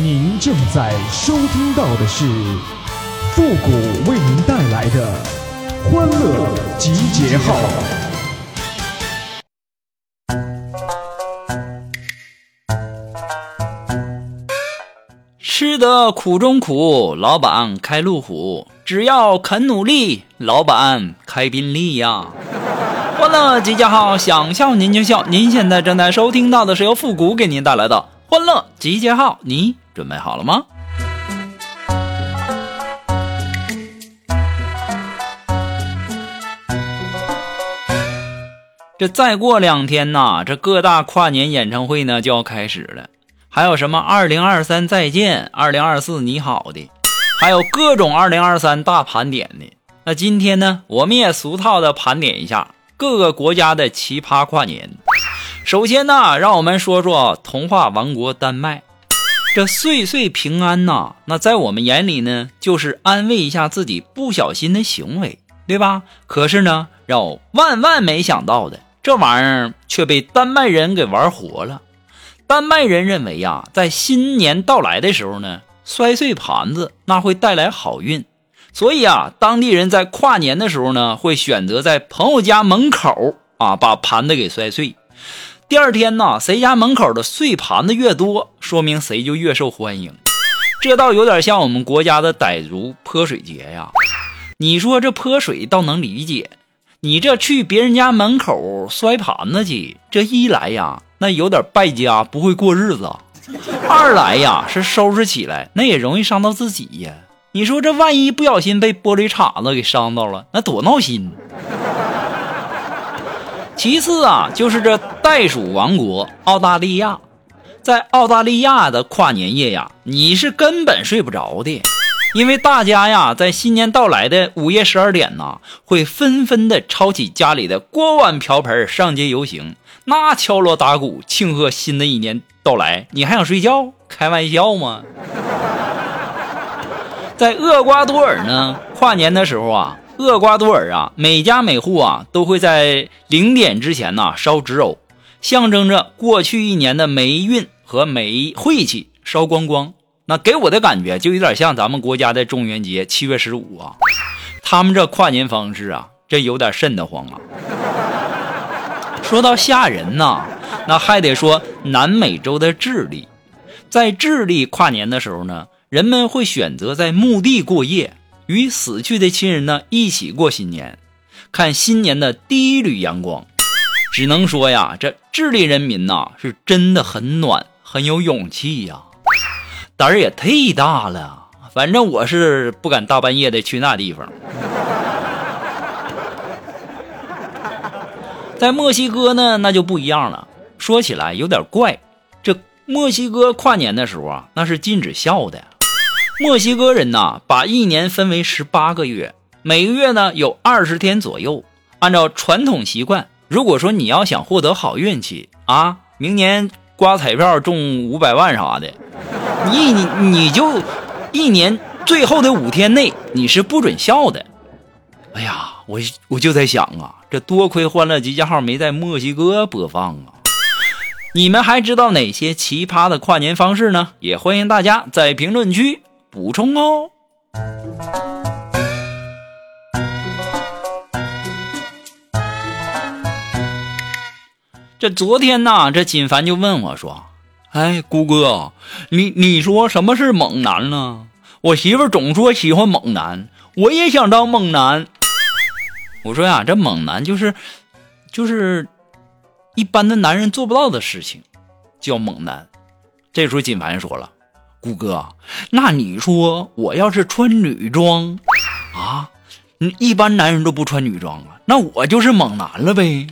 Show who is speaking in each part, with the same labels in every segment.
Speaker 1: 您正在收听到的是复古为您带来的欢乐集结号。
Speaker 2: 吃得苦中苦，老板开路虎。只要肯努力，老板开宾利呀！欢乐集结号，想笑您就笑。您现在正在收听到的是由复古给您带来的欢乐集结号，你准备好了吗？这再过两天呐，这各大跨年演唱会呢就要开始了，还有什么二零二三再见、二零二四你好的，还有各种二零二三大盘点的。那今天呢，我们也俗套的盘点一下各个国家的奇葩跨年。首先呢，让我们说说童话王国丹麦，这岁岁平安呐，那在我们眼里呢，就是安慰一下自己不小心的行为，对吧？可是呢，让我万万没想到的。这玩意儿却被丹麦人给玩活了。丹麦人认为呀，在新年到来的时候呢，摔碎盘子那会带来好运，所以啊，当地人在跨年的时候呢，会选择在朋友家门口啊把盘子给摔碎。第二天呢，谁家门口的碎盘子越多，说明谁就越受欢迎。这倒有点像我们国家的傣族泼水节呀。你说这泼水倒能理解。你这去别人家门口摔盘子去，这一来呀，那有点败家，不会过日子；二来呀，是收拾起来那也容易伤到自己呀。你说这万一不小心被玻璃碴子给伤到了，那多闹心。其次啊，就是这袋鼠王国澳大利亚，在澳大利亚的跨年夜呀，你是根本睡不着的。因为大家呀，在新年到来的午夜十二点呢，会纷纷的抄起家里的锅碗瓢盆上街游行，那敲锣打鼓庆贺新的一年到来。你还想睡觉？开玩笑吗？在厄瓜多尔呢，跨年的时候啊，厄瓜多尔啊，每家每户啊都会在零点之前呢烧纸偶，象征着过去一年的霉运和霉晦气烧光光。那给我的感觉就有点像咱们国家的中元节七月十五啊，他们这跨年方式啊，这有点瘆得慌啊。说到吓人呐，那还得说南美洲的智利，在智利跨年的时候呢，人们会选择在墓地过夜，与死去的亲人呢一起过新年，看新年的第一缕阳光。只能说呀，这智利人民呐是真的很暖，很有勇气呀。胆儿也忒大了，反正我是不敢大半夜的去那地方。在墨西哥呢，那就不一样了。说起来有点怪，这墨西哥跨年的时候啊，那是禁止笑的。墨西哥人呐，把一年分为十八个月，每个月呢有二十天左右。按照传统习惯，如果说你要想获得好运气啊，明年刮彩票中五百万啥的。你你你就一年最后的五天内你是不准笑的。哎呀，我我就在想啊，这多亏欢乐集结号没在墨西哥播放啊。你们还知道哪些奇葩的跨年方式呢？也欢迎大家在评论区补充哦。这昨天呢，这锦凡就问我说。哎，姑哥，你你说什么是猛男呢？我媳妇总说喜欢猛男，我也想当猛男。我说呀，这猛男就是就是一般的男人做不到的事情，叫猛男。这时候金凡说了：“谷哥，那你说我要是穿女装啊，一般男人都不穿女装啊，那我就是猛男了呗。”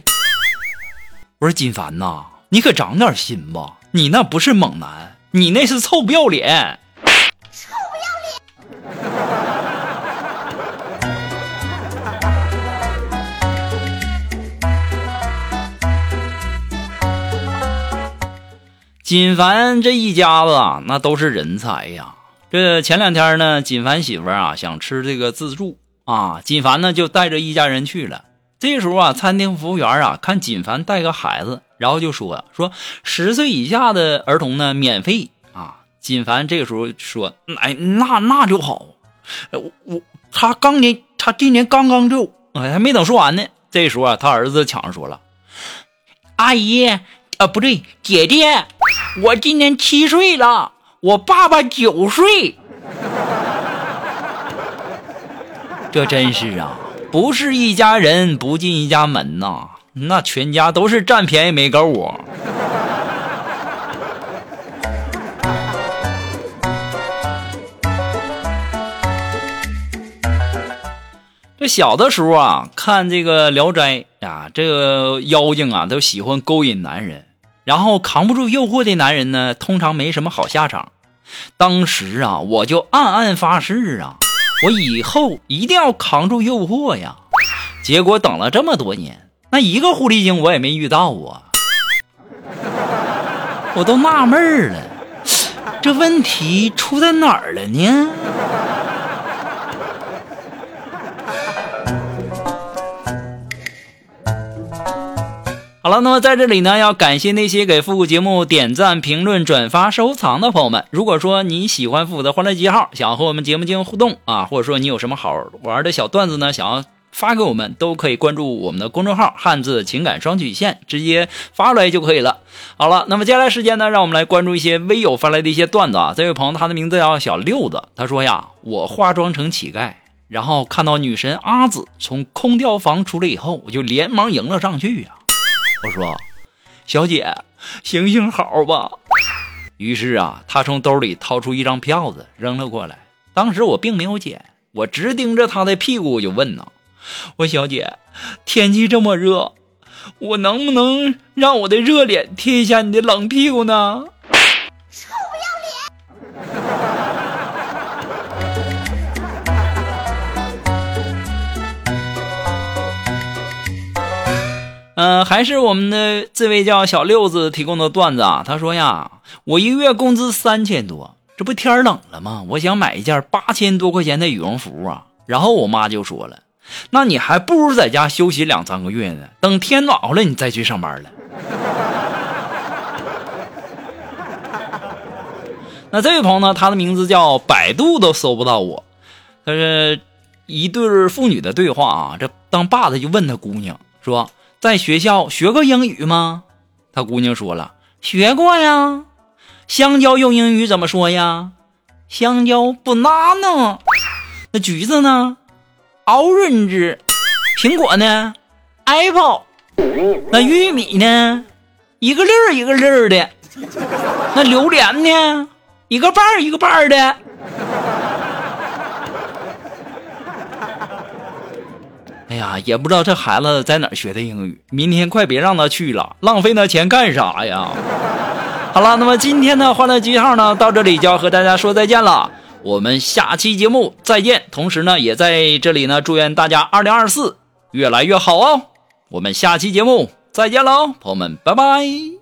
Speaker 2: 我说金凡呐，你可长点心吧。你那不是猛男，你那是臭不要脸！锦凡这一家子啊，那都是人才呀。这前两天呢，锦凡媳妇啊想吃这个自助啊，锦凡呢就带着一家人去了。这时候啊，餐厅服务员啊看锦凡带个孩子。然后就说说十岁以下的儿童呢免费啊，锦凡这个时候说：“哎，那那就好。我我他刚年他今年刚刚就哎还没等说完呢。这时候啊，他儿子抢着说了：‘阿姨啊，不对，姐姐，我今年七岁了，我爸爸九岁。’这真是啊，不是一家人不进一家门呐，那全家都是占便宜没够啊。”这小的时候啊，看这个《聊斋》啊，这个妖精啊都喜欢勾引男人，然后扛不住诱惑的男人呢，通常没什么好下场。当时啊，我就暗暗发誓啊，我以后一定要扛住诱惑呀。结果等了这么多年，那一个狐狸精我也没遇到啊，我都纳闷了，这问题出在哪儿了呢？好了，那么在这里呢，要感谢那些给复古节目点赞、评论、转发、收藏的朋友们。如果说你喜欢复古的欢乐记号，想要和我们节目进行互动啊，或者说你有什么好玩的小段子呢，想要发给我们，都可以关注我们的公众号“汉字情感双曲线”，直接发出来就可以了。好了，那么接下来时间呢，让我们来关注一些微友发来的一些段子啊。这位朋友他的名字叫小六子，他说呀，我化妆成乞丐，然后看到女神阿紫从空调房出来以后，我就连忙迎了上去呀。我说：“小姐，行行好吧。”于是啊，他从兜里掏出一张票子扔了过来。当时我并没有捡，我直盯着他的屁股我就问呢：“我小姐，天气这么热，我能不能让我的热脸贴一下你的冷屁股呢？”嗯，还是我们的这位叫小六子提供的段子啊。他说呀，我一个月工资三千多，这不天冷了吗？我想买一件八千多块钱的羽绒服啊。然后我妈就说了，那你还不如在家休息两三个月呢，等天暖和了你再去上班了。那这位朋友呢，他的名字叫百度都搜不到我。他是一对父女的对话啊。这当爸的就问他姑娘说。在学校学过英语吗？他姑娘说了，学过呀。香蕉用英语怎么说呀？香蕉 banana。那橘子呢？orange。苹果呢？apple。那玉米呢？一个粒儿一个粒儿的。那榴莲呢？一个瓣儿一个瓣儿的。哎呀，也不知道这孩子在哪儿学的英语。明天快别让他去了，浪费那钱干啥呀？好了，那么今天的欢乐记号呢，到这里就要和大家说再见了。我们下期节目再见。同时呢，也在这里呢，祝愿大家二零二四越来越好哦。我们下期节目再见喽，朋友们，拜拜。